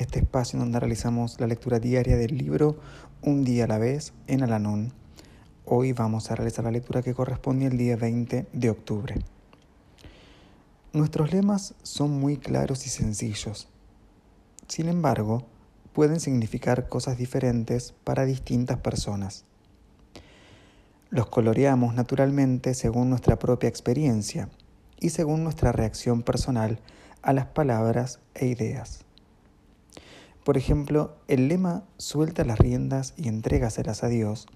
este espacio en donde realizamos la lectura diaria del libro Un día a la vez en Alanón Hoy vamos a realizar la lectura que corresponde al día 20 de octubre. Nuestros lemas son muy claros y sencillos. Sin embargo, pueden significar cosas diferentes para distintas personas. Los coloreamos naturalmente según nuestra propia experiencia y según nuestra reacción personal a las palabras e ideas. Por ejemplo, el lema suelta las riendas y entrégaselas a Dios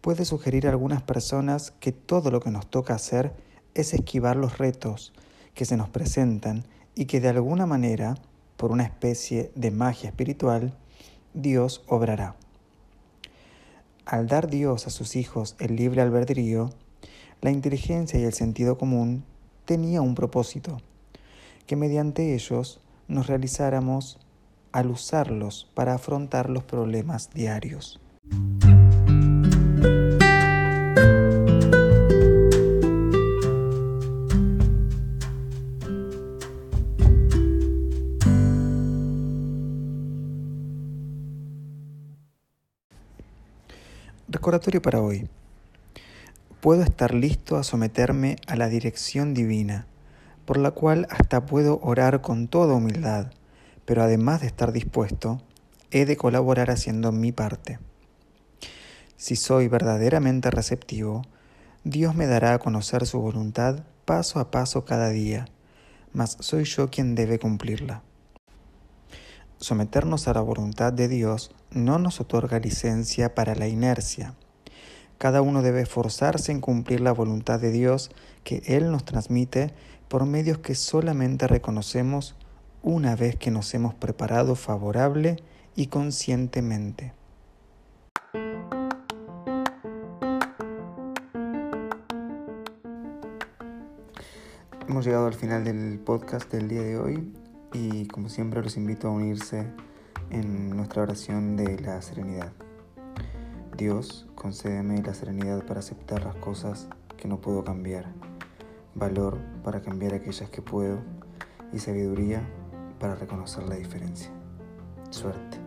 puede sugerir a algunas personas que todo lo que nos toca hacer es esquivar los retos que se nos presentan y que de alguna manera, por una especie de magia espiritual, Dios obrará. Al dar Dios a sus hijos el libre albedrío, la inteligencia y el sentido común tenía un propósito, que mediante ellos nos realizáramos al usarlos para afrontar los problemas diarios. Recordatorio para hoy. Puedo estar listo a someterme a la dirección divina, por la cual hasta puedo orar con toda humildad, pero además de estar dispuesto, he de colaborar haciendo mi parte. Si soy verdaderamente receptivo, Dios me dará a conocer su voluntad paso a paso cada día, mas soy yo quien debe cumplirla. Someternos a la voluntad de Dios no nos otorga licencia para la inercia. Cada uno debe esforzarse en cumplir la voluntad de Dios que Él nos transmite por medios que solamente reconocemos una vez que nos hemos preparado favorable y conscientemente. Hemos llegado al final del podcast del día de hoy y como siempre los invito a unirse en nuestra oración de la serenidad. Dios, concédeme la serenidad para aceptar las cosas que no puedo cambiar, valor para cambiar aquellas que puedo y sabiduría para reconocer la diferencia. Suerte.